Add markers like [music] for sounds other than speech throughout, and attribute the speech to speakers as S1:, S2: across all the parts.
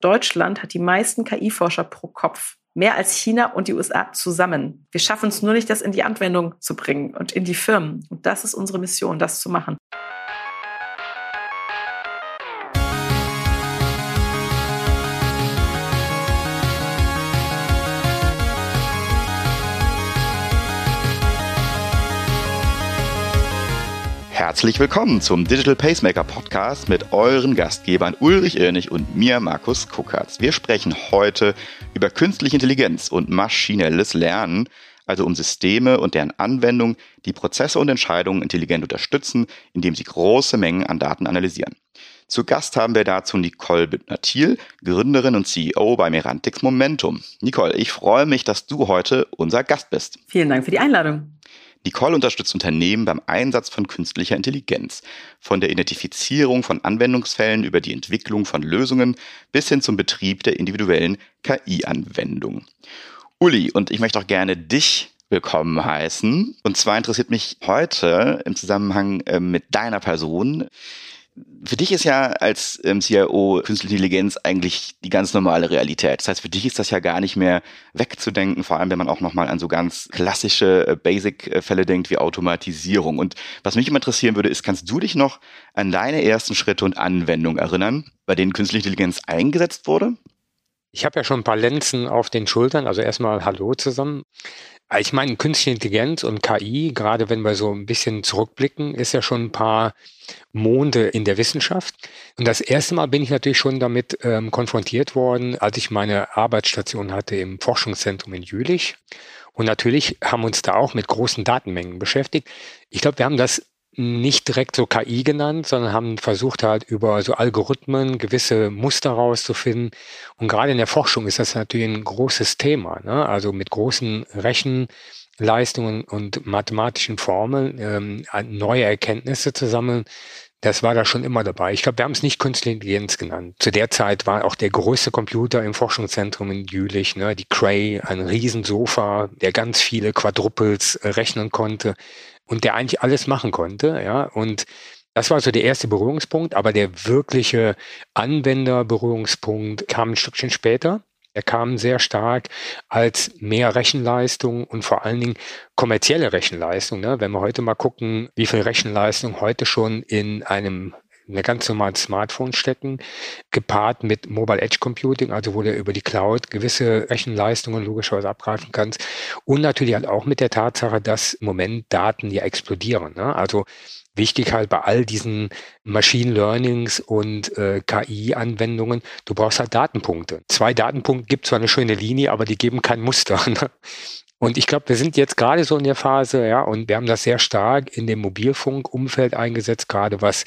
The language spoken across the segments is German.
S1: Deutschland hat die meisten KI-Forscher pro Kopf. Mehr als China und die USA zusammen. Wir schaffen es nur nicht, das in die Anwendung zu bringen und in die Firmen. Und das ist unsere Mission, das zu machen.
S2: Herzlich willkommen zum Digital Pacemaker Podcast mit euren Gastgebern Ulrich Irnig und mir, Markus Kuckertz. Wir sprechen heute über künstliche Intelligenz und maschinelles Lernen, also um Systeme und deren Anwendung, die Prozesse und Entscheidungen intelligent unterstützen, indem sie große Mengen an Daten analysieren. Zu Gast haben wir dazu Nicole Büttner-Thiel, Gründerin und CEO bei Merantix Momentum. Nicole, ich freue mich, dass du heute unser Gast bist.
S1: Vielen Dank für die Einladung.
S2: Nicole unterstützt Unternehmen beim Einsatz von künstlicher Intelligenz, von der Identifizierung von Anwendungsfällen über die Entwicklung von Lösungen bis hin zum Betrieb der individuellen KI-Anwendung. Uli, und ich möchte auch gerne dich willkommen heißen. Und zwar interessiert mich heute im Zusammenhang äh, mit deiner Person, für dich ist ja als ähm, CIO Künstliche Intelligenz eigentlich die ganz normale Realität. Das heißt, für dich ist das ja gar nicht mehr wegzudenken, vor allem wenn man auch nochmal an so ganz klassische äh, Basic-Fälle denkt wie Automatisierung. Und was mich immer interessieren würde, ist, kannst du dich noch an deine ersten Schritte und Anwendungen erinnern, bei denen Künstliche Intelligenz eingesetzt wurde?
S3: Ich habe ja schon ein paar Lenzen auf den Schultern, also erstmal Hallo zusammen. Ich meine, künstliche Intelligenz und KI, gerade wenn wir so ein bisschen zurückblicken, ist ja schon ein paar Monde in der Wissenschaft. Und das erste Mal bin ich natürlich schon damit ähm, konfrontiert worden, als ich meine Arbeitsstation hatte im Forschungszentrum in Jülich. Und natürlich haben uns da auch mit großen Datenmengen beschäftigt. Ich glaube, wir haben das nicht direkt so KI genannt, sondern haben versucht halt über so Algorithmen gewisse Muster rauszufinden. Und gerade in der Forschung ist das natürlich ein großes Thema. Ne? Also mit großen Rechenleistungen und mathematischen Formeln ähm, neue Erkenntnisse zu sammeln. Das war da schon immer dabei. Ich glaube, wir haben es nicht Künstliche Intelligenz genannt. Zu der Zeit war auch der größte Computer im Forschungszentrum in Jülich, ne, die Cray, ein Riesensofa, der ganz viele Quadruples äh, rechnen konnte und der eigentlich alles machen konnte, ja, und das war so der erste Berührungspunkt, aber der wirkliche Anwenderberührungspunkt kam ein Stückchen später. Er kam sehr stark als mehr Rechenleistung und vor allen Dingen kommerzielle Rechenleistung. Ne? Wenn wir heute mal gucken, wie viel Rechenleistung heute schon in einem eine ganz normalen Smartphone stecken, gepaart mit Mobile Edge Computing, also wo du über die Cloud gewisse Rechenleistungen logischerweise abgreifen kannst. Und natürlich halt auch mit der Tatsache, dass im Moment Daten ja explodieren. Ne? Also wichtig halt bei all diesen Machine Learnings und äh, KI-Anwendungen, du brauchst halt Datenpunkte. Zwei Datenpunkte gibt zwar eine schöne Linie, aber die geben kein Muster. [laughs] Ne? Und ich glaube, wir sind jetzt gerade so in der Phase, ja, und wir haben das sehr stark in dem Mobilfunkumfeld eingesetzt, gerade was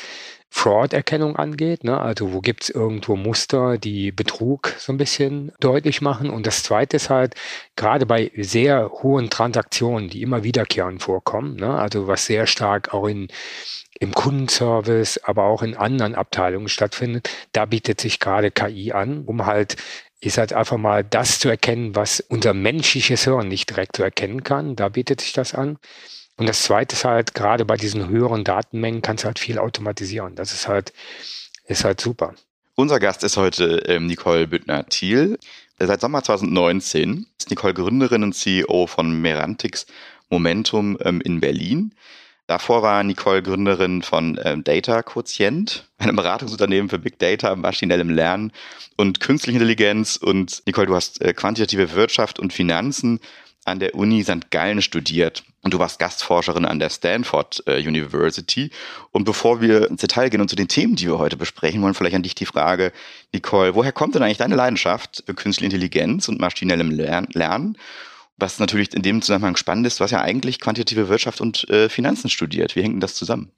S3: Fraud-Erkennung angeht. Ne? Also wo gibt es irgendwo Muster, die Betrug so ein bisschen deutlich machen. Und das Zweite ist halt, gerade bei sehr hohen Transaktionen, die immer wiederkehrend vorkommen, ne? also was sehr stark auch in im Kundenservice, aber auch in anderen Abteilungen stattfindet, da bietet sich gerade KI an, um halt ist halt einfach mal das zu erkennen, was unser menschliches Hirn nicht direkt so erkennen kann. Da bietet sich das an. Und das Zweite ist halt, gerade bei diesen höheren Datenmengen kannst du halt viel automatisieren. Das ist halt, ist halt super.
S2: Unser Gast ist heute ähm, Nicole Büttner-Thiel. Seit Sommer 2019 ist Nicole Gründerin und CEO von Merantix Momentum ähm, in Berlin. Davor war Nicole Gründerin von ähm, Data Quotient, einem Beratungsunternehmen für Big Data, maschinellem Lernen und künstliche Intelligenz. Und Nicole, du hast äh, quantitative Wirtschaft und Finanzen an der Uni St. Gallen studiert und du warst Gastforscherin an der Stanford äh, University. Und bevor wir ins Detail gehen und zu den Themen, die wir heute besprechen wollen, vielleicht an dich die Frage, Nicole, woher kommt denn eigentlich deine Leidenschaft für künstliche Intelligenz und maschinellem Lernen? Was natürlich in dem Zusammenhang spannend ist, hast ja eigentlich quantitative Wirtschaft und äh, Finanzen studiert. Wie hängt denn das zusammen?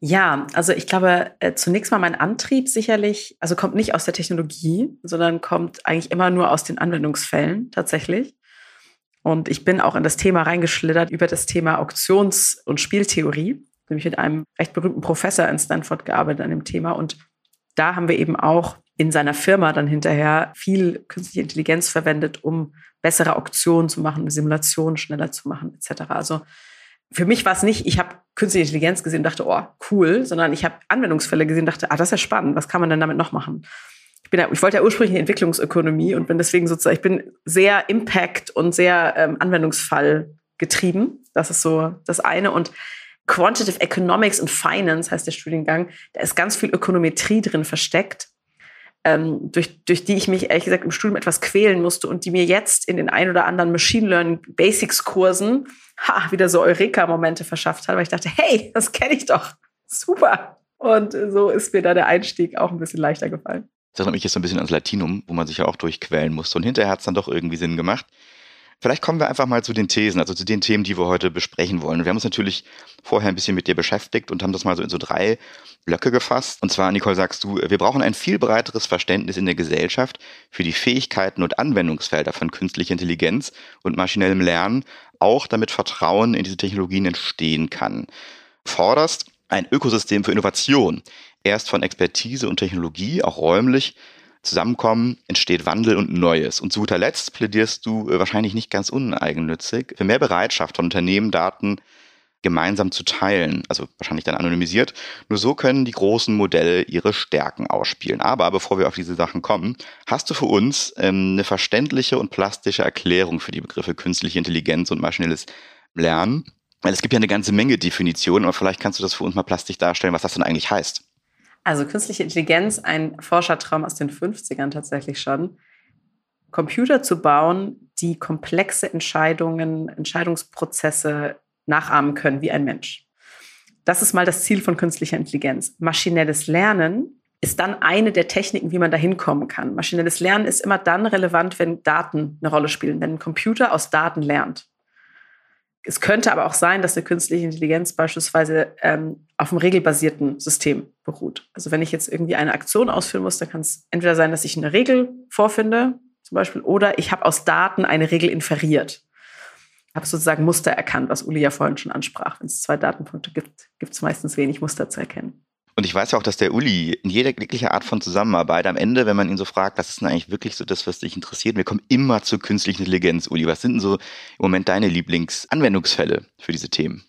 S1: Ja, also ich glaube, äh, zunächst mal mein Antrieb sicherlich, also kommt nicht aus der Technologie, sondern kommt eigentlich immer nur aus den Anwendungsfällen tatsächlich. Und ich bin auch in das Thema reingeschlittert über das Thema Auktions- und Spieltheorie. Nämlich mit einem recht berühmten Professor in Stanford gearbeitet an dem Thema. Und da haben wir eben auch in seiner Firma dann hinterher viel künstliche Intelligenz verwendet, um bessere Auktionen zu machen, Simulationen schneller zu machen, etc. Also für mich war es nicht, ich habe künstliche Intelligenz gesehen und dachte, oh, cool, sondern ich habe Anwendungsfälle gesehen und dachte, ah, das ist ja spannend, was kann man denn damit noch machen? Ich bin ja, ich wollte ja ursprünglich Entwicklungsökonomie und bin deswegen sozusagen, ich bin sehr Impact und sehr ähm, Anwendungsfall getrieben. Das ist so das eine. Und Quantitative Economics und Finance heißt der Studiengang. Da ist ganz viel Ökonometrie drin versteckt, ähm, durch, durch die ich mich ehrlich gesagt im Studium etwas quälen musste und die mir jetzt in den ein oder anderen Machine Learning Basics Kursen ha, wieder so Eureka-Momente verschafft hat, weil ich dachte, hey, das kenne ich doch. Super. Und so ist mir da der Einstieg auch ein bisschen leichter gefallen.
S2: Das erinnert mich jetzt so ein bisschen ans Latinum, wo man sich ja auch durchquälen musste. Und hinterher hat es dann doch irgendwie Sinn gemacht. Vielleicht kommen wir einfach mal zu den Thesen, also zu den Themen, die wir heute besprechen wollen. Wir haben uns natürlich vorher ein bisschen mit dir beschäftigt und haben das mal so in so drei Blöcke gefasst. Und zwar, Nicole, sagst du, wir brauchen ein viel breiteres Verständnis in der Gesellschaft für die Fähigkeiten und Anwendungsfelder von künstlicher Intelligenz und maschinellem Lernen, auch damit Vertrauen in diese Technologien entstehen kann. Forderst ein Ökosystem für Innovation, erst von Expertise und Technologie, auch räumlich, zusammenkommen, entsteht Wandel und Neues. Und zu guter Letzt plädierst du äh, wahrscheinlich nicht ganz uneigennützig für mehr Bereitschaft von Unternehmen, Daten gemeinsam zu teilen, also wahrscheinlich dann anonymisiert. Nur so können die großen Modelle ihre Stärken ausspielen. Aber bevor wir auf diese Sachen kommen, hast du für uns ähm, eine verständliche und plastische Erklärung für die Begriffe künstliche Intelligenz und maschinelles Lernen? Weil es gibt ja eine ganze Menge Definitionen, aber vielleicht kannst du das für uns mal plastisch darstellen, was das denn eigentlich heißt.
S1: Also künstliche Intelligenz, ein Forschertraum aus den 50ern tatsächlich schon. Computer zu bauen, die komplexe Entscheidungen, Entscheidungsprozesse nachahmen können wie ein Mensch. Das ist mal das Ziel von künstlicher Intelligenz. Maschinelles Lernen ist dann eine der Techniken, wie man da hinkommen kann. Maschinelles Lernen ist immer dann relevant, wenn Daten eine Rolle spielen, wenn ein Computer aus Daten lernt. Es könnte aber auch sein, dass eine künstliche Intelligenz beispielsweise ähm, auf einem regelbasierten System beruht. Also wenn ich jetzt irgendwie eine Aktion ausführen muss, dann kann es entweder sein, dass ich eine Regel vorfinde, zum Beispiel, oder ich habe aus Daten eine Regel inferiert. Habe sozusagen Muster erkannt, was Uli ja vorhin schon ansprach. Wenn es zwei Datenpunkte gibt, gibt es meistens wenig Muster zu erkennen.
S2: Und ich weiß ja auch, dass der Uli in jeder jeglicher Art von Zusammenarbeit am Ende, wenn man ihn so fragt, was ist denn eigentlich wirklich so das, was dich interessiert, wir kommen immer zur künstlichen Intelligenz. Uli, was sind denn so im Moment deine Lieblingsanwendungsfälle für diese Themen?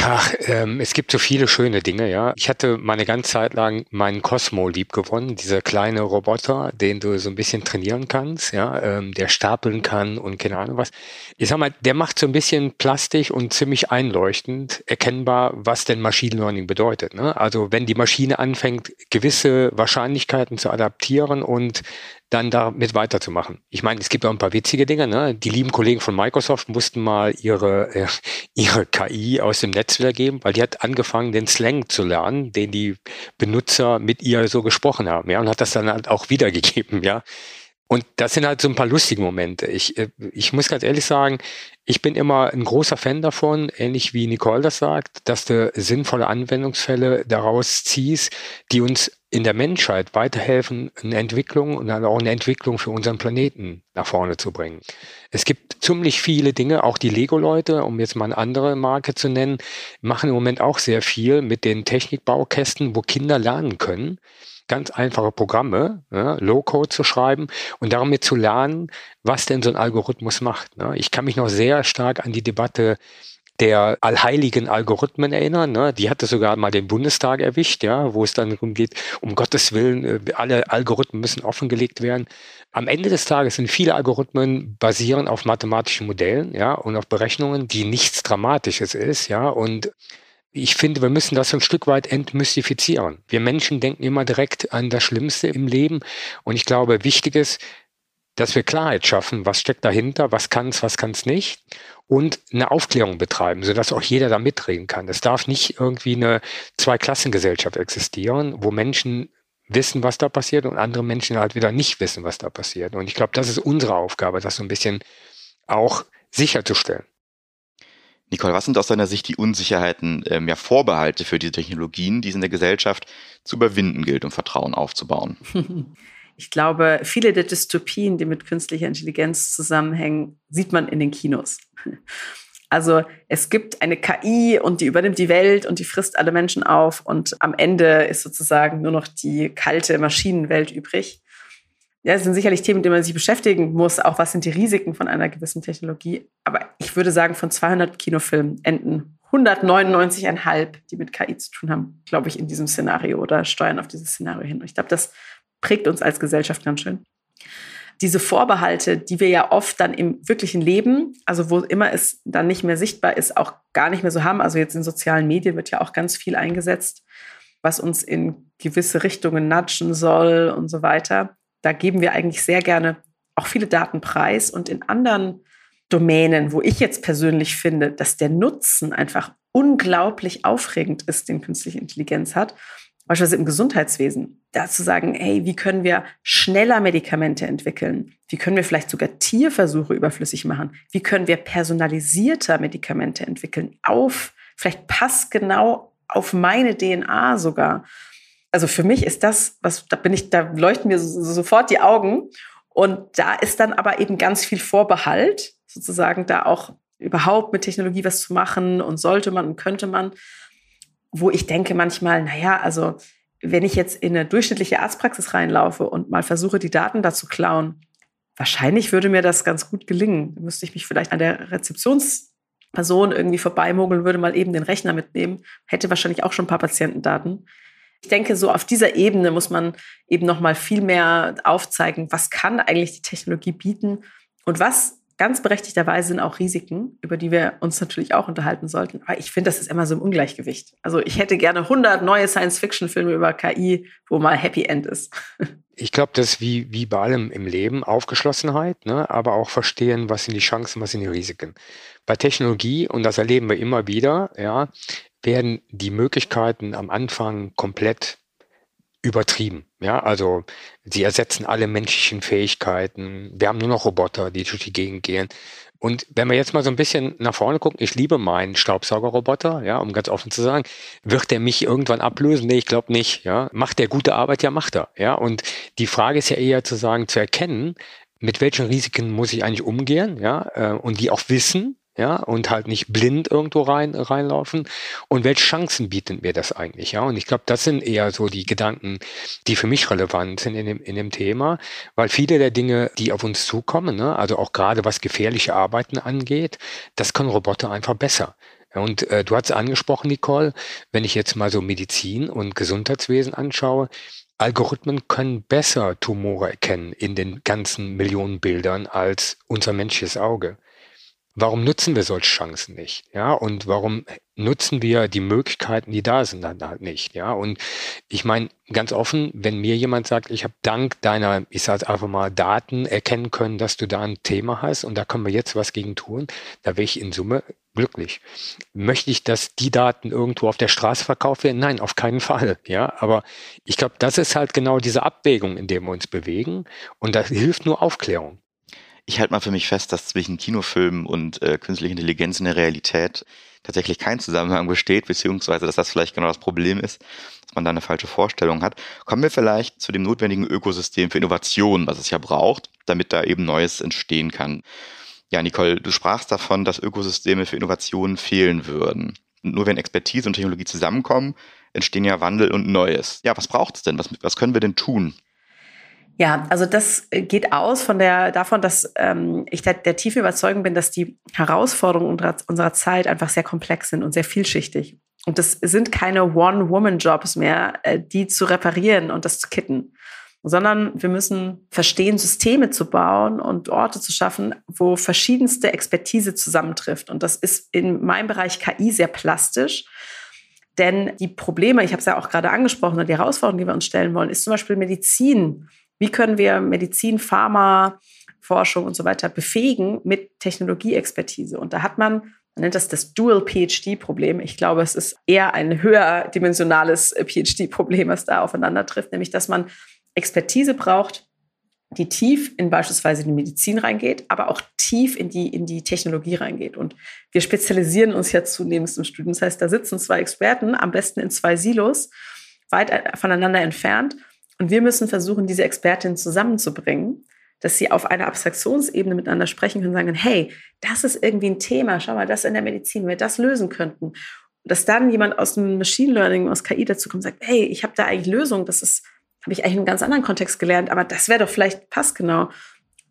S3: Ach, ähm, es gibt so viele schöne Dinge, ja. Ich hatte meine ganze Zeit lang meinen Cosmo lieb gewonnen, dieser kleine Roboter, den du so ein bisschen trainieren kannst, ja, ähm, der stapeln kann und keine Ahnung was. Ich sag mal, der macht so ein bisschen plastisch und ziemlich einleuchtend erkennbar, was denn Machine Learning bedeutet. Ne? Also wenn die Maschine anfängt, gewisse Wahrscheinlichkeiten zu adaptieren und dann damit weiterzumachen. Ich meine, es gibt auch ein paar witzige Dinge. Ne? Die lieben Kollegen von Microsoft mussten mal ihre, äh, [laughs] ihre KI aus dem Netz wiedergeben, weil die hat angefangen, den Slang zu lernen, den die Benutzer mit ihr so gesprochen haben, ja, und hat das dann halt auch wiedergegeben, ja. Und das sind halt so ein paar lustige Momente. Ich, äh, ich muss ganz ehrlich sagen, ich bin immer ein großer Fan davon, ähnlich wie Nicole das sagt, dass du sinnvolle Anwendungsfälle daraus ziehst, die uns in der Menschheit weiterhelfen, eine Entwicklung und dann auch eine Entwicklung für unseren Planeten nach vorne zu bringen. Es gibt ziemlich viele Dinge, auch die Lego-Leute, um jetzt mal eine andere Marke zu nennen, machen im Moment auch sehr viel mit den Technikbaukästen, wo Kinder lernen können, ganz einfache Programme, ja, Low-Code zu schreiben und damit zu lernen, was denn so ein Algorithmus macht. Ne? Ich kann mich noch sehr stark an die Debatte der allheiligen Algorithmen erinnern. Ne? Die hatte sogar mal den Bundestag erwischt, ja, wo es dann darum geht, um Gottes Willen, äh, alle Algorithmen müssen offengelegt werden. Am Ende des Tages sind viele Algorithmen basieren auf mathematischen Modellen, ja, und auf Berechnungen, die nichts Dramatisches ist, ja, und ich finde, wir müssen das ein Stück weit entmystifizieren. Wir Menschen denken immer direkt an das Schlimmste im Leben. Und ich glaube, wichtig ist, dass wir Klarheit schaffen, was steckt dahinter, was kann es, was kann es nicht und eine Aufklärung betreiben, sodass auch jeder da mitreden kann. Es darf nicht irgendwie eine Zweiklassengesellschaft existieren, wo Menschen wissen, was da passiert und andere Menschen halt wieder nicht wissen, was da passiert. Und ich glaube, das ist unsere Aufgabe, das so ein bisschen auch sicherzustellen.
S2: Nicole, was sind aus deiner Sicht die Unsicherheiten, ähm, ja Vorbehalte für diese Technologien, die es in der Gesellschaft zu überwinden gilt, um Vertrauen aufzubauen? [laughs]
S1: Ich glaube, viele der Dystopien, die mit künstlicher Intelligenz zusammenhängen, sieht man in den Kinos. [laughs] Also es gibt eine KI und die übernimmt die Welt und die frisst alle Menschen auf und am Ende ist sozusagen nur noch die kalte Maschinenwelt übrig. Ja, das sind sicherlich Themen, mit denen man sich beschäftigen muss. Auch was sind die Risiken von einer gewissen Technologie? Aber ich würde sagen, von 200 Kinofilmen enden 199,5, die mit KI zu tun haben, glaube ich, in diesem Szenario oder steuern auf dieses Szenario hin. Und ich glaube, das prägt uns als Gesellschaft ganz schön. Diese Vorbehalte, die wir ja oft dann im wirklichen Leben, also wo immer es dann nicht mehr sichtbar ist, auch gar nicht mehr so haben. Also jetzt in sozialen Medien wird ja auch ganz viel eingesetzt, was uns in gewisse Richtungen nudgen soll und so weiter. Da geben wir eigentlich sehr gerne auch viele Daten preis und in anderen Domänen, wo ich jetzt persönlich finde, dass der Nutzen einfach unglaublich aufregend ist, den künstliche Intelligenz hat, beispielsweise im Gesundheitswesen, da zu sagen, hey, wie können wir schneller Medikamente entwickeln? Wie können wir vielleicht sogar Tierversuche überflüssig machen? Wie können wir personalisierter Medikamente entwickeln? Auf, vielleicht passgenau auf meine DNA sogar. Also für mich ist das, was, da bin ich, da leuchten mir so, so sofort die Augen. Und da ist dann aber eben ganz viel Vorbehalt, sozusagen da auch überhaupt mit Technologie was zu machen und sollte man und könnte man, wo ich denke manchmal, naja, also wenn ich jetzt in eine durchschnittliche Arztpraxis reinlaufe und mal versuche, die Daten da zu klauen, wahrscheinlich würde mir das ganz gut gelingen. Da müsste ich mich vielleicht an der Rezeptionsperson irgendwie vorbeimogeln, würde mal eben den Rechner mitnehmen, hätte wahrscheinlich auch schon ein paar Patientendaten. Ich denke, so auf dieser Ebene muss man eben noch mal viel mehr aufzeigen, was kann eigentlich die Technologie bieten und was ganz berechtigterweise sind auch Risiken, über die wir uns natürlich auch unterhalten sollten. Aber ich finde, das ist immer so im Ungleichgewicht. Also ich hätte gerne 100 neue Science-Fiction-Filme über KI, wo mal Happy End ist. [laughs]
S3: Ich glaube, das ist wie, wie bei allem im Leben Aufgeschlossenheit, ne? aber auch verstehen, was sind die Chancen, was sind die Risiken. Bei Technologie, und das erleben wir immer wieder, ja, werden die Möglichkeiten am Anfang komplett übertrieben. Ja, also sie ersetzen alle menschlichen Fähigkeiten. Wir haben nur noch Roboter, die durch die Gegend gehen. Und wenn wir jetzt mal so ein bisschen nach vorne gucken, ich liebe meinen Staubsaugerroboter, ja, um ganz offen zu sagen, wird der mich irgendwann ablösen? Nee, ich glaube nicht, ja. Macht der gute Arbeit? Ja, macht er, ja. Und die Frage ist ja eher zu sagen, zu erkennen, mit welchen Risiken muss ich eigentlich umgehen, ja, äh, und die auch wissen, ja, und halt nicht blind irgendwo rein, reinlaufen. Und welche Chancen bietet mir das eigentlich, ja? Und ich glaube, das sind eher so die Gedanken, die für mich relevant sind in dem, in dem Thema, weil viele der Dinge, die auf uns zukommen, ne, also auch gerade was gefährliche Arbeiten angeht, das können Roboter einfach besser. Und äh, du hast angesprochen, Nicole, wenn ich jetzt mal so Medizin und Gesundheitswesen anschaue, Algorithmen können besser Tumore erkennen in den ganzen Millionen Bildern als unser menschliches Auge warum nutzen wir solche Chancen nicht? Ja, und warum nutzen wir die Möglichkeiten, die da sind, dann halt nicht? Ja, und ich meine, ganz offen, wenn mir jemand sagt, ich habe dank deiner, ich sage einfach mal, Daten erkennen können, dass du da ein Thema hast und da können wir jetzt was gegen tun, da wäre ich in Summe glücklich. Möchte ich, dass die Daten irgendwo auf der Straße verkauft werden? Nein, auf keinen Fall. Ja, aber ich glaube, das ist halt genau diese Abwägung, in der wir uns bewegen und da hilft nur Aufklärung
S2: ich halte mal für mich fest, dass zwischen Kinofilmen und äh, künstlicher Intelligenz in der Realität tatsächlich kein Zusammenhang besteht, beziehungsweise dass das vielleicht genau das Problem ist, dass man da eine falsche Vorstellung hat. Kommen wir vielleicht zu dem notwendigen Ökosystem für Innovation, was es ja braucht, damit da eben Neues entstehen kann. Ja, Nicole, du sprachst davon, dass Ökosysteme für Innovationen fehlen würden. Und nur wenn Expertise und Technologie zusammenkommen, entstehen ja Wandel und Neues. Ja, was braucht es denn? Was, was können wir denn tun?
S1: Ja, also das äh, geht aus von der, davon, dass ähm, ich der, der tiefen Überzeugung bin, dass die Herausforderungen unserer, unserer Zeit einfach sehr komplex sind und sehr vielschichtig. Und das sind keine One-Woman-Jobs mehr, äh, die zu reparieren und das zu kitten, sondern wir müssen verstehen, Systeme zu bauen und Orte zu schaffen, wo verschiedenste Expertise zusammentrifft. Und das ist in meinem Bereich KI sehr plastisch. Denn die Probleme, ich habe es ja auch gerade angesprochen, die Herausforderungen, die wir uns stellen wollen, ist zum Beispiel Medizin wie können wir Medizin, Pharma, Forschung und so weiter befähigen mit Technologieexpertise? Und da hat man, man nennt das das Dual PhD-Problem. Ich glaube, es ist eher ein höherdimensionales PhD-Problem, was da aufeinander trifft, nämlich dass man Expertise braucht, die tief in beispielsweise die Medizin reingeht, aber auch tief in die, in die Technologie reingeht. Und wir spezialisieren uns ja zunehmend im Studium. Das heißt, da sitzen zwei Experten, am besten in zwei Silos, weit voneinander entfernt und wir müssen versuchen, diese Expertinnen zusammenzubringen, dass sie auf einer Abstraktionsebene miteinander sprechen können und sagen, hey, das ist irgendwie ein Thema, schau mal, das in der Medizin, wenn wir das lösen könnten. dass dann jemand aus dem Machine Learning, aus KI dazu kommt und sagt, hey, ich habe da eigentlich Lösungen, das ist, habe ich eigentlich in einem ganz anderen Kontext gelernt, aber das wäre doch vielleicht passgenau.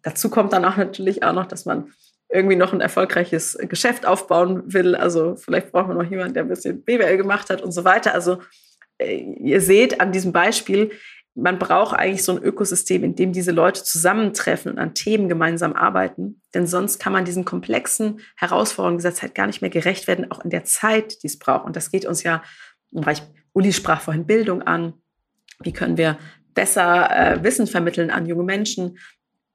S1: Dazu kommt dann auch natürlich auch noch, dass man irgendwie noch ein erfolgreiches Geschäft aufbauen will. Also vielleicht braucht man noch jemanden, der ein bisschen BWL gemacht hat und so weiter. Also äh, ihr seht an diesem Beispiel, man braucht eigentlich so ein Ökosystem, in dem diese Leute zusammentreffen und an Themen gemeinsam arbeiten. Denn sonst kann man diesen komplexen Herausforderungen dieser Zeit gar nicht mehr gerecht werden, auch in der Zeit, die es braucht. Und das geht uns ja im Bereich, Uli sprach vorhin Bildung an. Wie können wir besser äh, Wissen vermitteln an junge Menschen?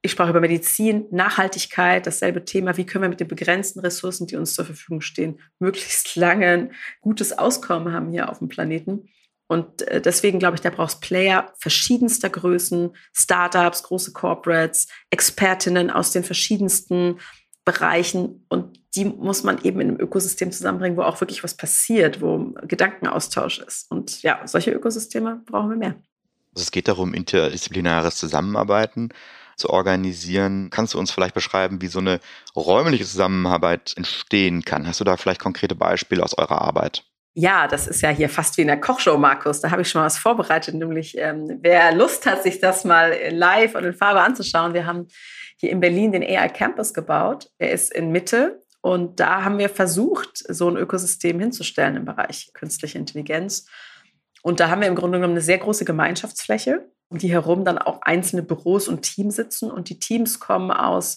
S1: Ich sprach über Medizin, Nachhaltigkeit, dasselbe Thema. Wie können wir mit den begrenzten Ressourcen, die uns zur Verfügung stehen, möglichst lange ein gutes Auskommen haben hier auf dem Planeten? Und äh, deswegen glaube ich, da braucht es Player verschiedenster Größen, Startups, große Corporates, Expertinnen aus den verschiedensten Bereichen. Und die muss man eben in einem Ökosystem zusammenbringen, wo auch wirklich was passiert, wo Gedankenaustausch ist. Und ja, solche Ökosysteme brauchen wir mehr.
S2: Also es geht darum, interdisziplinäres Zusammenarbeiten zu organisieren. Kannst du uns vielleicht beschreiben, wie so eine räumliche Zusammenarbeit entstehen kann? Hast du da vielleicht konkrete Beispiele aus eurer Arbeit?
S1: Ja, das ist ja hier fast wie in der Kochshow, Markus. Da habe ich schon mal was vorbereitet, nämlich ähm, wer Lust hat, sich das mal live und in Farbe anzuschauen. Wir haben hier in Berlin den AI Campus gebaut. Der ist in Mitte und da haben wir versucht, so ein Ökosystem hinzustellen im Bereich künstliche Intelligenz. Und da haben wir im Grunde genommen eine sehr große Gemeinschaftsfläche, um die herum dann auch einzelne Büros und Teams sitzen. Und die Teams kommen aus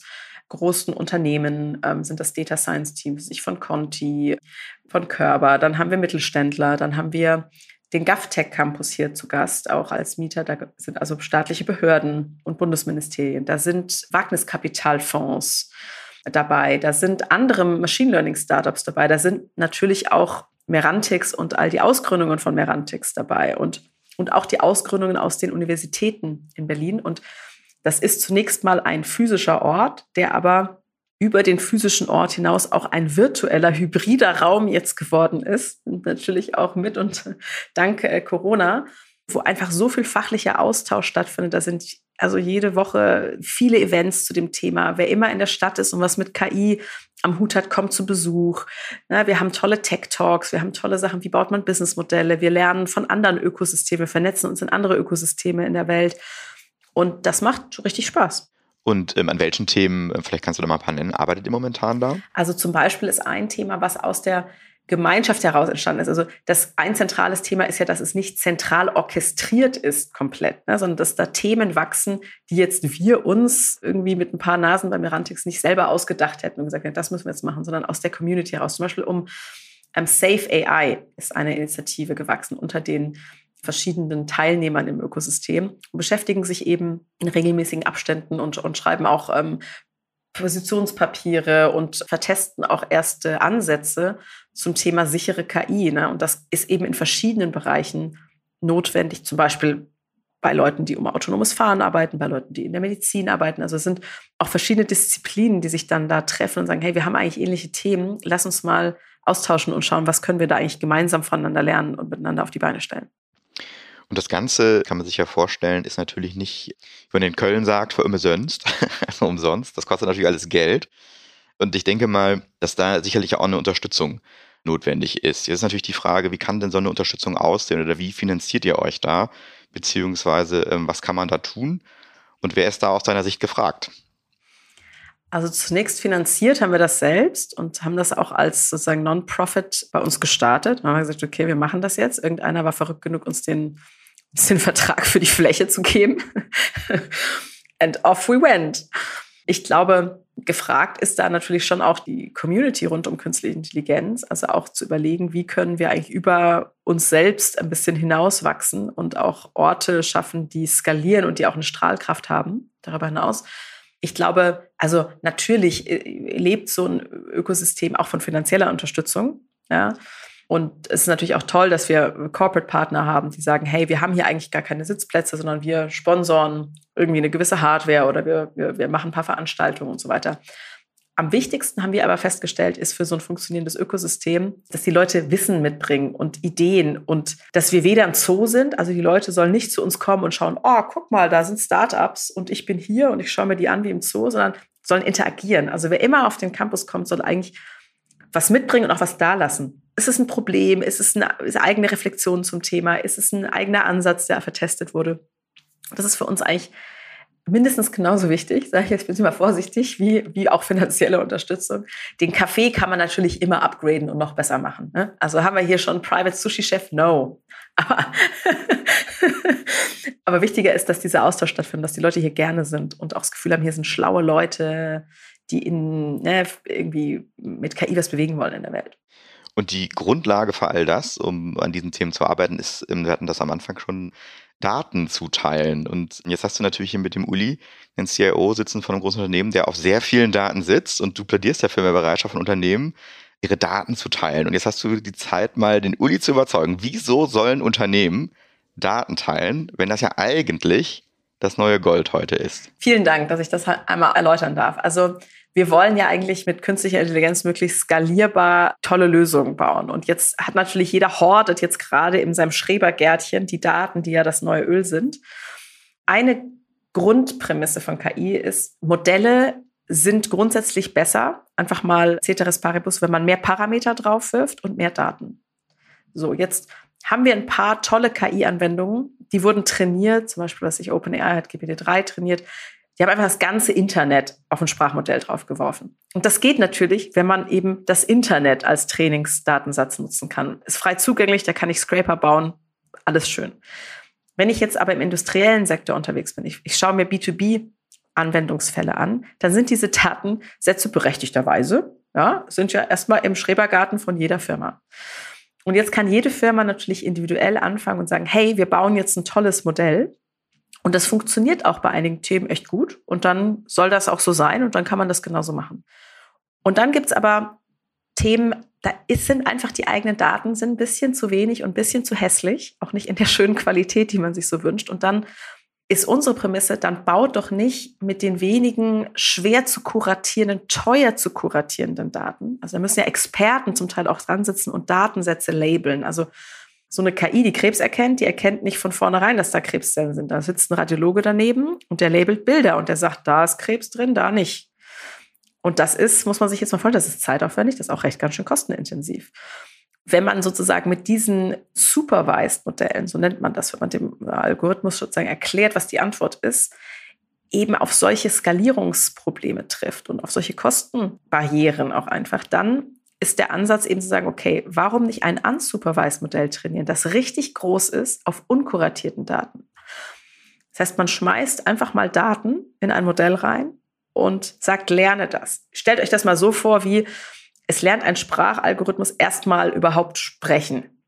S1: großen Unternehmen, ähm, sind das Data Science Teams, ich von Conti, von Körber, dann haben wir Mittelständler, dann haben wir den GovTech Campus hier zu Gast, auch als Mieter. Da sind also staatliche Behörden und Bundesministerien. Da sind Wagniskapitalfonds dabei. Da sind andere Machine Learning Startups dabei. Da sind natürlich auch Merantix und all die Ausgründungen von Merantix dabei und, und auch die Ausgründungen aus den Universitäten in Berlin. Und das ist zunächst mal ein physischer Ort, der aber über den physischen Ort hinaus auch ein virtueller, hybrider Raum jetzt geworden ist. Natürlich auch mit und [laughs] dank äh, Corona, wo einfach so viel fachlicher Austausch stattfindet. Da sind also jede Woche viele Events zu dem Thema. Wer immer in der Stadt ist und was mit KI am Hut hat, kommt zu Besuch. wir haben tolle Tech-Talks, wir haben tolle Sachen, wie baut man Businessmodelle, wir lernen von anderen Ökosystemen, vernetzen uns in andere Ökosysteme in der Welt. Und das macht richtig Spaß.
S2: Und ähm, an welchen Themen, äh, vielleicht kannst du da mal ein paar nennen, arbeitet ihr momentan da?
S1: Also zum Beispiel ist ein Thema, was aus der Gemeinschaft heraus entstanden ist. Also das ein zentrales Thema ist ja, dass es nicht zentral orchestriert ist komplett, ne, sondern dass da Themen wachsen, die jetzt wir uns irgendwie mit ein paar Nasen bei Mirantix nicht selber ausgedacht hätten und gesagt hätten, das müssen wir jetzt machen, sondern aus der Community heraus. Zum Beispiel um ähm, Safe AI ist eine Initiative gewachsen unter den verschiedenen Teilnehmern im Ökosystem und beschäftigen sich eben in regelmäßigen Abständen und, und schreiben auch ähm, Positionspapiere und vertesten auch erste Ansätze zum Thema sichere KI. Ne? Und das ist eben in verschiedenen Bereichen notwendig, zum Beispiel bei Leuten, die um autonomes Fahren arbeiten, bei Leuten, die in der Medizin arbeiten. Also es sind auch verschiedene Disziplinen, die sich dann da treffen und sagen, hey, wir haben eigentlich ähnliche Themen, lass uns mal austauschen und schauen, was können wir da eigentlich gemeinsam voneinander lernen und miteinander auf die Beine stellen.
S2: Und das Ganze, kann man sich ja vorstellen, ist natürlich nicht, wie man in Köln sagt, für immer sonst, [laughs] also umsonst. Das kostet natürlich alles Geld. Und ich denke mal, dass da sicherlich auch eine Unterstützung notwendig ist. Jetzt ist natürlich die Frage, wie kann denn so eine Unterstützung aussehen oder wie finanziert ihr euch da? Beziehungsweise, ähm, was kann man da tun? Und wer ist da aus deiner Sicht gefragt?
S1: Also zunächst finanziert haben wir das selbst und haben das auch als sozusagen Non-Profit bei uns gestartet. Dann haben wir gesagt, okay, wir machen das jetzt. Irgendeiner war verrückt genug, uns den, den Vertrag für die Fläche zu geben. [laughs] And off we went. Ich glaube, gefragt ist da natürlich schon auch die Community rund um künstliche Intelligenz, also auch zu überlegen, wie können wir eigentlich über uns selbst ein bisschen hinauswachsen und auch Orte schaffen, die skalieren und die auch eine Strahlkraft haben darüber hinaus ich glaube, also natürlich äh, lebt so ein Ökosystem auch von finanzieller Unterstützung. Ja. Und es ist natürlich auch toll, dass wir Corporate Partner haben, die sagen, hey, wir haben hier eigentlich gar keine Sitzplätze, sondern wir sponsoren irgendwie eine gewisse Hardware oder wir, wir, wir machen ein paar Veranstaltungen und so weiter. Am wichtigsten haben wir aber festgestellt, ist für so ein funktionierendes Ökosystem, dass die Leute Wissen mitbringen und Ideen und dass wir weder ein Zoo sind, also die Leute sollen nicht zu uns kommen und schauen, oh, guck mal, da sind Startups und ich bin hier und ich schaue mir die an wie im Zoo, sondern sollen interagieren. Also wer immer auf den Campus kommt, soll eigentlich was mitbringen und auch was dalassen. Ist es ein Problem? Ist es eine, ist eigene Reflexion zum Thema? Ist es ein eigener Ansatz, der vertestet wurde? Das ist für uns eigentlich mindestens genauso wichtig, sage ich jetzt bin ich mal vorsichtig, wie, wie auch finanzielle Unterstützung. Den Kaffee kann man natürlich immer upgraden und noch besser machen. Ne? Also haben wir hier schon Private Sushi Chef? No. [laughs] Aber Aber wichtiger ist, dass dieser Austausch stattfindet, dass die Leute hier gerne sind und auch das Gefühl haben, hier sind schlaue Leute, die in, ne, irgendwie mit KI was bewegen wollen in der Welt.
S2: Und die Grundlage für all das, um an diesen Themen zu arbeiten, ist, wir hatten das am Anfang schon, Daten zu teilen. Und jetzt hast du natürlich hier mit dem Uli einen CIO sitzen von einem großen Unternehmen, der auf sehr vielen Daten sitzt und du plädierst ja für mehr Bereitschaft von Unternehmen, ihre Daten zu teilen. Und jetzt hast du die Zeit, mal den Uli zu überzeugen. Wieso sollen Unternehmen Daten teilen, wenn das ja eigentlich das neue Gold heute ist?
S1: Vielen Dank, dass ich das einmal erläutern darf. Also wir wollen ja eigentlich mit künstlicher Intelligenz möglichst skalierbar tolle Lösungen bauen. Und jetzt hat natürlich jeder hortet jetzt gerade in seinem Schrebergärtchen die Daten, die ja das neue Öl sind. Eine Grundprämisse von KI ist, Modelle sind grundsätzlich besser. Einfach mal Ceteris Paribus, wenn man mehr Parameter drauf wirft und mehr Daten. So, jetzt haben wir ein paar tolle KI-Anwendungen, die wurden trainiert, zum Beispiel, was sich OpenAI hat GPT-3 trainiert, die haben einfach das ganze Internet auf ein Sprachmodell draufgeworfen. Und das geht natürlich, wenn man eben das Internet als Trainingsdatensatz nutzen kann. Ist frei zugänglich, da kann ich Scraper bauen, alles schön. Wenn ich jetzt aber im industriellen Sektor unterwegs bin, ich, ich schaue mir B2B Anwendungsfälle an, dann sind diese Datensätze berechtigterweise, ja, sind ja erstmal im Schrebergarten von jeder Firma. Und jetzt kann jede Firma natürlich individuell anfangen und sagen, hey, wir bauen jetzt ein tolles Modell und das funktioniert auch bei einigen Themen echt gut. Und dann soll das auch so sein und dann kann man das genauso machen. Und dann gibt's aber Themen, da ist, sind einfach die eigenen Daten sind ein bisschen zu wenig und ein bisschen zu hässlich, auch nicht in der [laughs] schönen Qualität, die man sich so wünscht. Und dann ist unsere Prämisse, dann baut doch nicht mit den wenigen schwer zu kuratierenden, teuer zu kuratierenden Daten. Also da müssen ja Experten zum Teil auch dran sitzen und Datensätze labeln. Also so eine KI, die Krebs erkennt, die erkennt nicht von vornherein, dass da Krebszellen sind. Da sitzt ein Radiologe daneben und der labelt Bilder und der sagt, da ist Krebs drin, da nicht. Und das ist, muss man sich jetzt mal vorstellen, das ist zeitaufwendig, das ist auch recht ganz schön kostenintensiv. Wenn man sozusagen mit diesen Supervised-Modellen, so nennt man das, wenn man dem Algorithmus sozusagen erklärt, was die Antwort ist, eben auf solche Skalierungsprobleme trifft und auf solche Kostenbarrieren auch einfach, dann ist der Ansatz eben zu sagen, okay, warum nicht ein unsupervised Modell trainieren, das richtig groß ist auf unkuratierten Daten? Das heißt, man schmeißt einfach mal Daten in ein Modell rein und sagt, lerne das. Stellt euch das mal so vor, wie es lernt ein Sprachalgorithmus erstmal überhaupt sprechen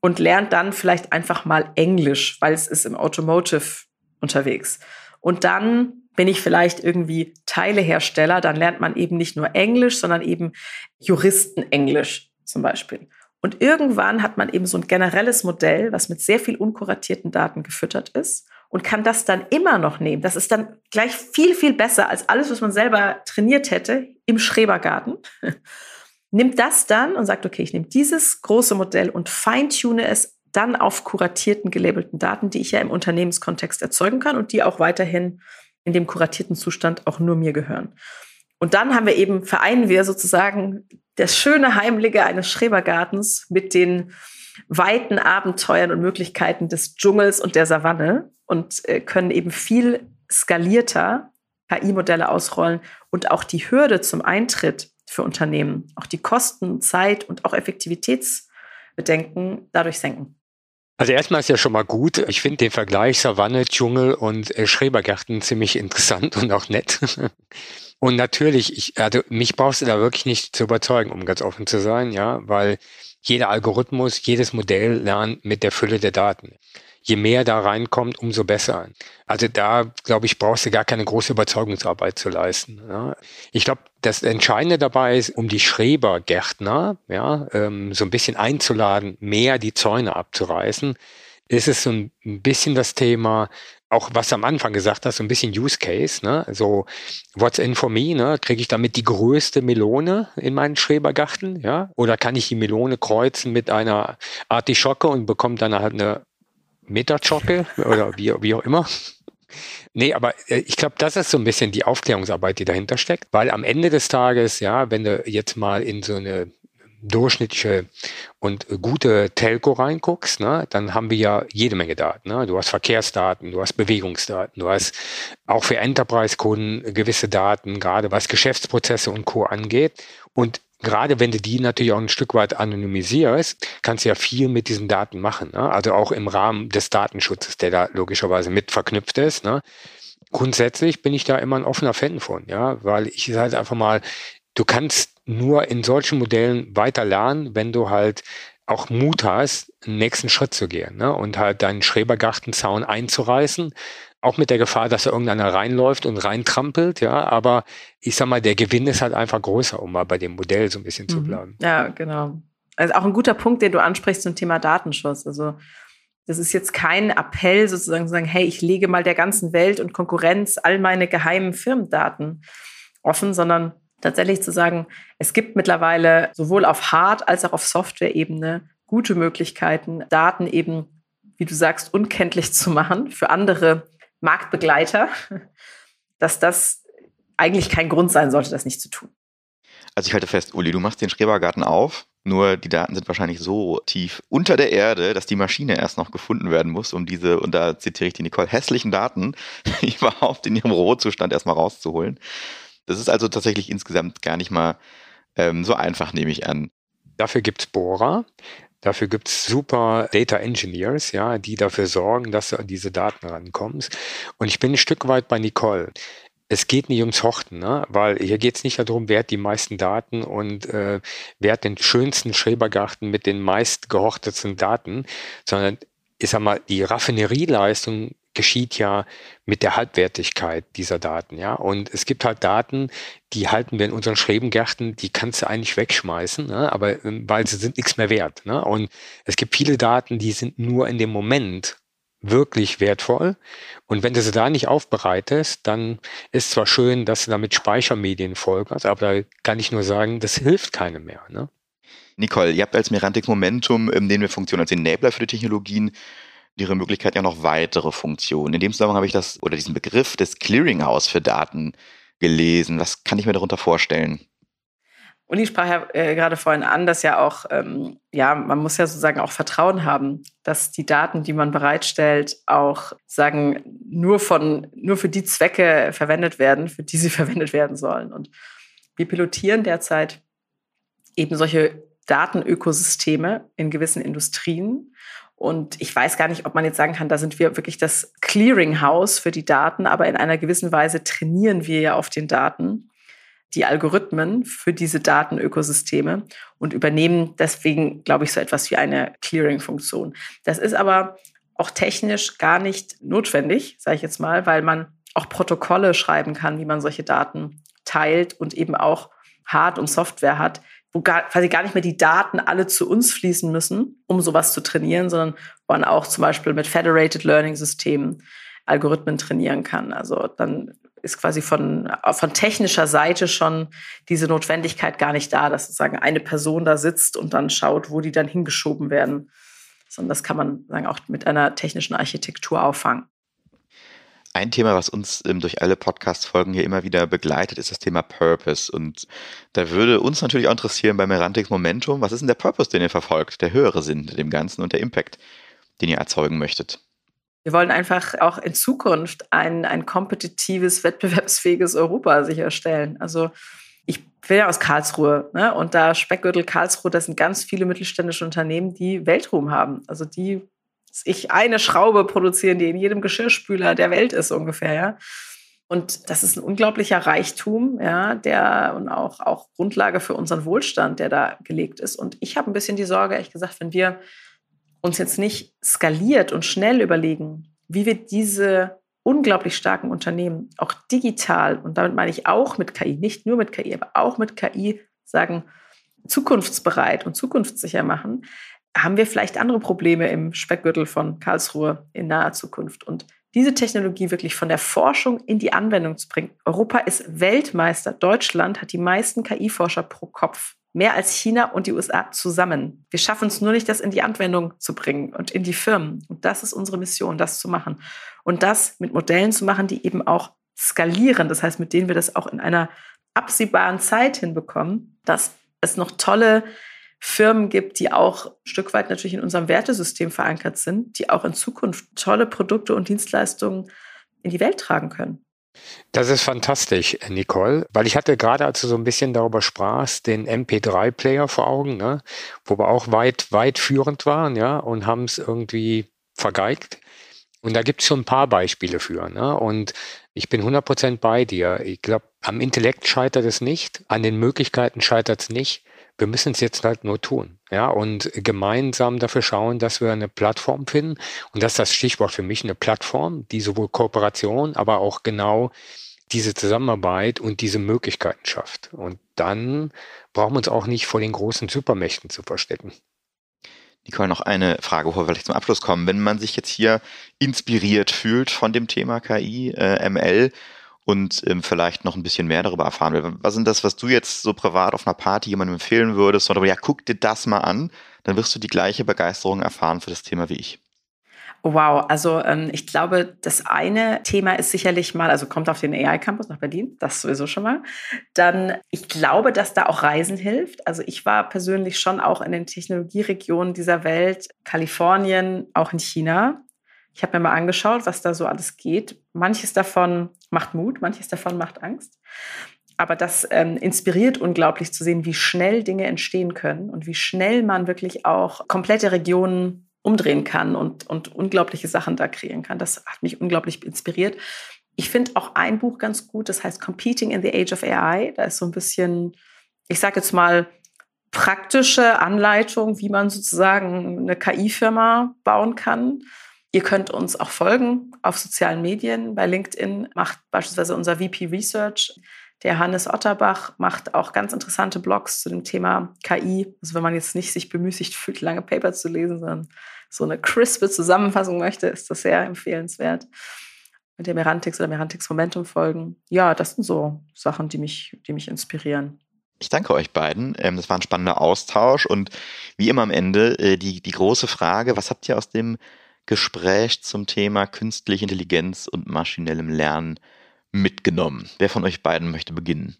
S1: und lernt dann vielleicht einfach mal Englisch, weil es ist im Automotive unterwegs. Und dann bin ich vielleicht irgendwie Teilehersteller, dann lernt man eben nicht nur Englisch, sondern eben Juristenenglisch zum Beispiel. Und irgendwann hat man eben so ein generelles Modell, was mit sehr viel unkuratierten Daten gefüttert ist und kann das dann immer noch nehmen. Das ist dann gleich viel, viel besser als alles, was man selber trainiert hätte im Schrebergarten. [laughs] Nimmt das dann und sagt, okay, ich nehme dieses große Modell und feintune es dann auf kuratierten, gelabelten Daten, die ich ja im Unternehmenskontext erzeugen kann und die auch weiterhin in dem kuratierten Zustand auch nur mir gehören. Und dann haben wir eben, vereinen wir sozusagen das schöne Heimliche eines Schrebergartens mit den weiten Abenteuern und Möglichkeiten des Dschungels und der Savanne und äh, können eben viel skalierter KI-Modelle ausrollen und auch die Hürde zum Eintritt für Unternehmen, auch die Kosten, Zeit und auch Effektivitätsbedenken dadurch senken.
S3: Also erstmal ist ja schon mal gut. Ich finde den Vergleich Savanne, Dschungel und äh, Schrebergärten ziemlich interessant [laughs] und auch nett. [laughs] und natürlich, ich, also mich brauchst du da wirklich nicht zu überzeugen, um ganz offen zu sein, ja, weil jeder Algorithmus, jedes Modell lernt mit der Fülle der Daten je mehr da reinkommt, umso besser. Also da, glaube ich, brauchst du gar keine große Überzeugungsarbeit zu leisten. Ja. Ich glaube, das Entscheidende dabei ist, um die Schrebergärtner ja, ähm, so ein bisschen einzuladen, mehr die Zäune abzureißen, ist es so ein bisschen das Thema, auch was du am Anfang gesagt hast, so ein bisschen Use Case, ne? So, what's in for me, ne? Kriege ich damit die größte Melone in meinen Schrebergarten, ja? Oder kann ich die Melone kreuzen mit einer Artischocke und bekomme dann halt eine Metachocke oder wie, wie auch immer. Nee, aber äh, ich glaube, das ist so ein bisschen die Aufklärungsarbeit, die dahinter steckt, weil am Ende des Tages, ja, wenn du jetzt mal in so eine durchschnittliche und gute Telco reinguckst, ne, dann haben wir ja jede Menge Daten. Ne? Du hast Verkehrsdaten, du hast Bewegungsdaten, du hast auch für Enterprise-Kunden gewisse Daten, gerade was Geschäftsprozesse und Co. angeht. Und gerade wenn du die natürlich auch ein Stück weit anonymisierst, kannst du ja viel mit diesen Daten machen. Ne? Also auch im Rahmen des Datenschutzes, der da logischerweise mit verknüpft ist. Ne? Grundsätzlich bin ich da immer ein offener Fan von, ja, weil ich halt einfach mal, du kannst nur in solchen Modellen weiter lernen, wenn du halt auch Mut hast, einen nächsten Schritt zu gehen ne? und halt deinen Schrebergartenzaun einzureißen, auch mit der Gefahr, dass da irgendeiner reinläuft und reintrampelt, ja, aber ich sag mal, der Gewinn ist halt einfach größer, um mal bei dem Modell so ein bisschen mhm. zu bleiben.
S1: Ja, genau. Also auch ein guter Punkt, den du ansprichst zum Thema Datenschutz. Also das ist jetzt kein Appell sozusagen zu sagen, hey, ich lege mal der ganzen Welt und Konkurrenz all meine geheimen Firmendaten offen, sondern tatsächlich zu sagen, es gibt mittlerweile sowohl auf Hard- als auch auf Software-Ebene gute Möglichkeiten, Daten eben, wie du sagst, unkenntlich zu machen für andere Marktbegleiter, dass das eigentlich kein Grund sein sollte, das nicht zu tun.
S2: Also ich halte fest, Uli, du machst den Schrebergarten auf, nur die Daten sind wahrscheinlich so tief unter der Erde, dass die Maschine erst noch gefunden werden muss, um diese, und da zitiere ich die Nicole, hässlichen Daten [laughs] überhaupt in ihrem Rohzustand erstmal rauszuholen. Das ist also tatsächlich insgesamt gar nicht mal ähm, so einfach, nehme ich an.
S3: Dafür gibt es Bohrer. Dafür gibt es super Data Engineers, ja, die dafür sorgen, dass du an diese Daten rankommst. Und ich bin ein Stück weit bei Nicole. Es geht nicht ums Horten, ne? weil hier geht es nicht darum, wer hat die meisten Daten und äh, wer hat den schönsten Schrebergarten mit den meist gehortetsten Daten, sondern ich sag mal, die Raffinerieleistung geschieht ja mit der Halbwertigkeit dieser Daten, ja. Und es gibt halt Daten, die halten wir in unseren Schrebengärten, die kannst du eigentlich wegschmeißen, ne? aber ähm, weil sie sind nichts mehr wert. Ne? Und es gibt viele Daten, die sind nur in dem Moment wirklich wertvoll. Und wenn du sie da nicht aufbereitest, dann ist zwar schön, dass du damit Speichermedien folgerst, aber da kann ich nur sagen, das hilft keinem mehr. Ne?
S2: Nicole, ihr habt als Merantix Momentum, ähm, den wir Funktion als Enabler für die Technologien, ihre Möglichkeit ja noch weitere Funktionen. In dem Zusammenhang habe ich das oder diesen Begriff des Clearinghouse für Daten gelesen. Was kann ich mir darunter vorstellen?
S1: Uli sprach ja äh, gerade vorhin an, dass ja auch, ähm, ja, man muss ja sozusagen auch Vertrauen haben, dass die Daten, die man bereitstellt, auch sagen, nur von, nur für die Zwecke verwendet werden, für die sie [laughs] verwendet werden sollen. Und wir pilotieren derzeit eben solche Datenökosysteme in gewissen Industrien. Und ich weiß gar nicht, ob man jetzt sagen kann, da sind wir wirklich das Clearinghouse für die Daten, aber in einer gewissen Weise trainieren wir ja auf den Daten die Algorithmen für diese Datenökosysteme und übernehmen deswegen, glaube ich, so etwas wie eine Clearing-Funktion. Das ist aber auch technisch gar nicht notwendig, sage ich jetzt mal, weil man auch Protokolle schreiben kann, wie man solche Daten teilt und eben auch Hard- und Software hat, wo gar, quasi gar nicht mehr die Daten alle zu uns fließen müssen, um sowas zu trainieren, sondern wo man auch zum Beispiel mit Federated Learning Systemen Algorithmen trainieren kann. Also dann ist quasi von, von technischer Seite schon diese Notwendigkeit gar nicht da, dass sozusagen eine Person da sitzt und dann schaut, wo die dann hingeschoben werden. Sondern das kann man sagen, auch mit einer technischen Architektur auffangen.
S2: Ein Thema, was uns ähm, durch alle Podcast-Folgen hier immer wieder begleitet, ist das Thema Purpose. Und da würde uns natürlich auch interessieren bei Merantix Momentum, was ist denn der Purpose, den ihr verfolgt, der höhere Sinn dem Ganzen und der Impact, den ihr erzeugen möchtet?
S1: Wir wollen einfach auch in Zukunft ein, ein kompetitives, wettbewerbsfähiges Europa sicherstellen. Also ich bin ja aus Karlsruhe ne? und da Speckgürtel Karlsruhe, das sind ganz viele mittelständische Unternehmen, die Weltruhm haben. Also die ich eine Schraube produzieren, die in jedem Geschirrspüler der Welt ist ungefähr, ja. Und das ist ein unglaublicher Reichtum, ja, der und auch, auch Grundlage für unseren Wohlstand, der da gelegt ist. Und ich habe ein bisschen die Sorge, ehrlich gesagt, wenn wir uns jetzt nicht skaliert und schnell überlegen, wie wir diese unglaublich starken Unternehmen auch digital, und damit meine ich auch mit KI, nicht nur mit KI, aber auch mit KI sagen, zukunftsbereit und zukunftssicher machen, haben wir vielleicht andere Probleme im Speckgürtel von Karlsruhe in naher Zukunft. Und diese Technologie wirklich von der Forschung in die Anwendung zu bringen. Europa ist Weltmeister. Deutschland hat die meisten KI-Forscher pro Kopf mehr als China und die USA zusammen. Wir schaffen es nur nicht, das in die Anwendung zu bringen und in die Firmen. Und das ist unsere Mission, das zu machen. Und das mit Modellen zu machen, die eben auch skalieren. Das heißt, mit denen wir das auch in einer absehbaren Zeit hinbekommen, dass es noch tolle Firmen gibt, die auch ein Stück weit natürlich in unserem Wertesystem verankert sind, die auch in Zukunft tolle Produkte und Dienstleistungen in die Welt tragen können.
S3: Das ist fantastisch, Nicole, weil ich hatte gerade, als du so ein bisschen darüber sprachst, den MP3-Player vor Augen, ne, wo wir auch weit, weit führend waren, ja, und haben es irgendwie vergeigt. Und da gibt es schon ein paar Beispiele für. Ne? Und ich bin 100% bei dir. Ich glaube, am Intellekt scheitert es nicht, an den Möglichkeiten scheitert es nicht. Wir müssen es jetzt halt nur tun. Ja, und gemeinsam dafür schauen, dass wir eine Plattform finden. Und das ist das Stichwort für mich, eine Plattform, die sowohl Kooperation, aber auch genau diese Zusammenarbeit und diese Möglichkeiten schafft. Und dann brauchen wir uns auch nicht vor den großen Supermächten zu verstecken.
S2: Nicole, noch eine Frage, bevor wir vielleicht zum Abschluss kommen. Wenn man sich jetzt hier inspiriert fühlt von dem Thema KI, äh, ML und ähm, vielleicht noch ein bisschen mehr darüber erfahren will, was sind das, was du jetzt so privat auf einer Party jemandem empfehlen würdest? Oder ja, guck dir das mal an, dann wirst du die gleiche Begeisterung erfahren für das Thema wie ich.
S1: Wow, also ähm, ich glaube, das eine Thema ist sicherlich mal, also kommt auf den AI Campus nach Berlin, das sowieso schon mal. Dann, ich glaube, dass da auch Reisen hilft. Also ich war persönlich schon auch in den Technologieregionen dieser Welt, Kalifornien, auch in China. Ich habe mir mal angeschaut, was da so alles geht. Manches davon macht Mut, manches davon macht Angst. Aber das ähm, inspiriert unglaublich zu sehen, wie schnell Dinge entstehen können und wie schnell man wirklich auch komplette Regionen umdrehen kann und, und unglaubliche Sachen da kreieren kann. Das hat mich unglaublich inspiriert. Ich finde auch ein Buch ganz gut, das heißt Competing in the Age of AI. Da ist so ein bisschen, ich sage jetzt mal, praktische Anleitung, wie man sozusagen eine KI-Firma bauen kann. Ihr könnt uns auch folgen auf sozialen Medien. Bei LinkedIn macht beispielsweise unser VP Research, der Hannes Otterbach, macht auch ganz interessante Blogs zu dem Thema KI. Also wenn man jetzt nicht sich bemüßigt fühlt, lange Paper zu lesen, sondern so eine crispe Zusammenfassung möchte, ist das sehr empfehlenswert. Mit der Merantix oder Merantix Momentum folgen. Ja, das sind so Sachen, die mich, die mich inspirieren.
S2: Ich danke euch beiden. Ähm, das war ein spannender Austausch und wie immer am Ende äh, die, die große Frage, was habt ihr aus dem Gespräch zum Thema künstliche Intelligenz und maschinellem Lernen mitgenommen? Wer von euch beiden möchte beginnen?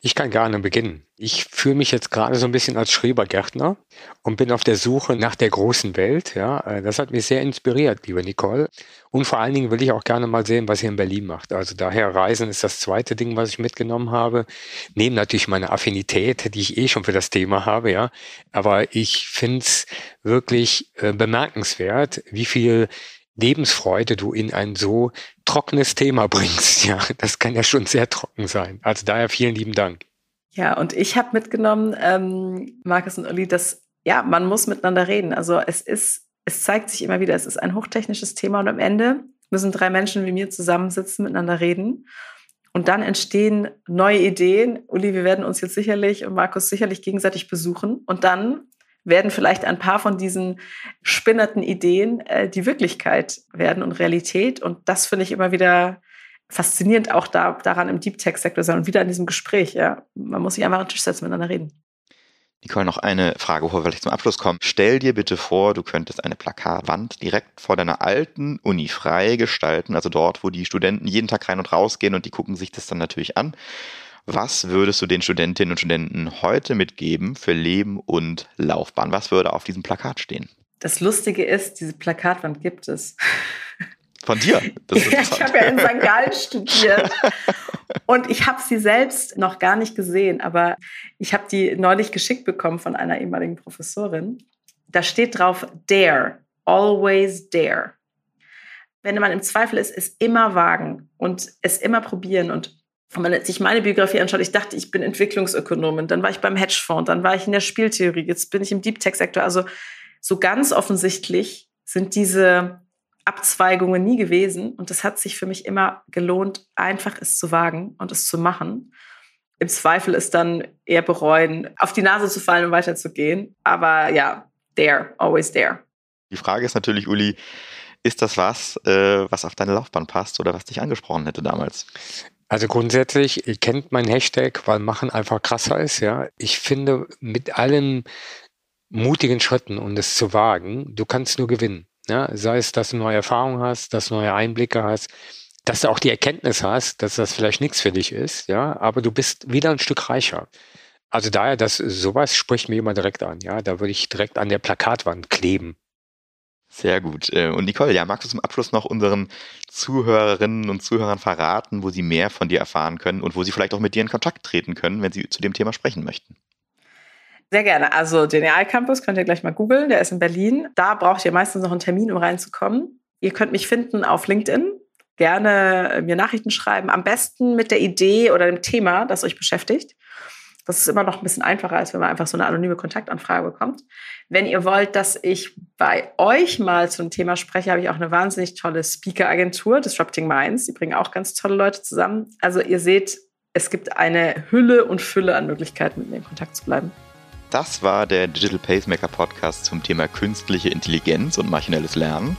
S3: Ich kann gerne beginnen. Ich fühle mich jetzt gerade so ein bisschen als Schrebergärtner und bin auf der Suche nach der großen Welt. Ja, äh, das hat mich sehr inspiriert, liebe Nicole. Und vor allen Dingen will ich auch gerne mal sehen, was ihr in Berlin macht. Also daher Reisen ist das zweite Ding, was ich mitgenommen habe. Neben natürlich meine Affinität, die ich eh schon für das Thema habe, ja. Aber ich finde es wirklich äh, bemerkenswert, wie viel Lebensfreude du in ein so trockenes Thema bringst. [laughs] Ja, das kann ja schon sehr trocken sein. Also daher vielen lieben Dank.
S1: Ja, und ich habe mitgenommen, ähm, Markus und Olli, dass ja, man muss miteinander reden. Also es ist, es zeigt sich immer wieder, es ist ein hochtechnisches Thema und am Ende müssen drei Menschen wie mir zusammensitzen, miteinander reden. Und dann entstehen neue Ideen. Uli, wir werden uns jetzt sicherlich und Markus sicherlich gegenseitig besuchen. Und dann werden vielleicht ein paar von diesen spinnerten Ideen äh, die Wirklichkeit werden und Realität. Und das finde ich immer wieder faszinierend, auch da, daran im Deep Tech-Sektor sein und wieder in diesem Gespräch. Ja. Man muss sich einfach an den Tisch setzen, miteinander reden.
S2: Nicole, noch eine Frage, bevor wir zum Abschluss kommen. Stell dir bitte vor, du könntest eine Plakatwand direkt vor deiner alten Uni frei gestalten, also dort, wo die Studenten jeden Tag rein und raus gehen und die gucken sich das dann natürlich an. Was würdest du den Studentinnen und Studenten heute mitgeben für Leben und Laufbahn? Was würde auf diesem Plakat stehen?
S1: Das Lustige ist, diese Plakatwand gibt es. [laughs]
S2: Von dir? [laughs]
S1: ja, ich habe ja in St. Gallen studiert. Und ich habe sie selbst noch gar nicht gesehen, aber ich habe die neulich geschickt bekommen von einer ehemaligen Professorin. Da steht drauf, dare, always dare. Wenn man im Zweifel ist, ist immer wagen und es immer probieren und wenn man sich meine Biografie anschaut, ich dachte, ich bin Entwicklungsökonomin, dann war ich beim Hedgefonds, dann war ich in der Spieltheorie, jetzt bin ich im Deep Tech Sektor. Also so ganz offensichtlich sind diese Abzweigungen nie gewesen und das hat sich für mich immer gelohnt, einfach es zu wagen und es zu machen. Im Zweifel ist dann eher bereuen, auf die Nase zu fallen und weiterzugehen. Aber ja, there, always there.
S2: Die Frage ist natürlich, Uli, ist das was, äh, was auf deine Laufbahn passt oder was dich angesprochen hätte damals?
S3: Also grundsätzlich, kennt mein Hashtag, weil Machen einfach krasser ist, ja. Ich finde, mit allen mutigen Schritten und es zu wagen, du kannst nur gewinnen. Ja? Sei es, dass du neue Erfahrungen hast, dass du neue Einblicke hast, dass du auch die Erkenntnis hast, dass das vielleicht nichts für dich ist, ja, aber du bist wieder ein Stück reicher. Also daher, dass sowas spricht mir immer direkt an, ja. Da würde ich direkt an der Plakatwand kleben.
S2: Sehr gut. Äh, und Nicole, ja, magst du zum Abschluss noch unseren Zuhörerinnen und Zuhörern verraten, wo sie mehr von dir erfahren können und wo sie vielleicht auch mit dir in Kontakt treten können, wenn sie zu dem Thema sprechen möchten?
S1: Sehr gerne. Also Genial Campus könnt ihr gleich mal googeln, der ist in Berlin. Da braucht ihr meistens noch einen Termin, um reinzukommen. Ihr könnt mich finden auf LinkedIn. Gerne äh, mir Nachrichten schreiben. Am besten mit der Idee oder dem Thema, das euch beschäftigt. Das ist immer noch ein bisschen einfacher, als wenn man einfach so eine anonyme Kontaktanfrage bekommt. Wenn ihr wollt, dass ich bei euch mal zum Thema spreche, habe ich auch eine wahnsinnig tolle Speaker-Agentur, Disrupting Minds. Die bringen auch ganz tolle Leute zusammen. Also ihr seht, es gibt eine Hülle und Fülle an Möglichkeiten, mit mir in Kontakt zu bleiben.
S2: Das war der Digital Pacemaker Podcast zum Thema künstliche Intelligenz und maschinelles Lernen.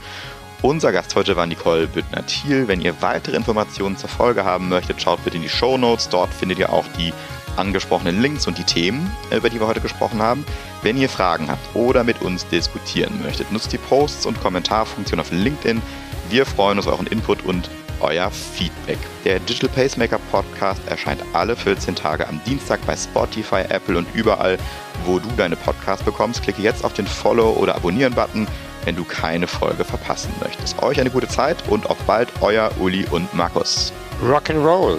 S2: Unser Gast heute war Nicole Büttner-Thiel. Wenn ihr weitere Informationen zur Folge haben möchtet, schaut bitte in die Show Notes. Dort findet ihr auch die angesprochenen Links und die Themen, über die wir heute gesprochen haben. Wenn ihr Fragen habt oder mit uns diskutieren möchtet, nutzt die Posts und Kommentarfunktion auf LinkedIn. Wir freuen uns auf euren Input und euer Feedback. Der Digital Pacemaker Podcast erscheint alle 14 Tage am Dienstag bei Spotify, Apple und überall, wo du deine Podcasts bekommst. Klicke jetzt auf den Follow- oder Abonnieren-Button, wenn du keine Folge verpassen möchtest. Euch eine gute Zeit und auf bald, euer Uli und Markus.
S3: Rock'n'Roll!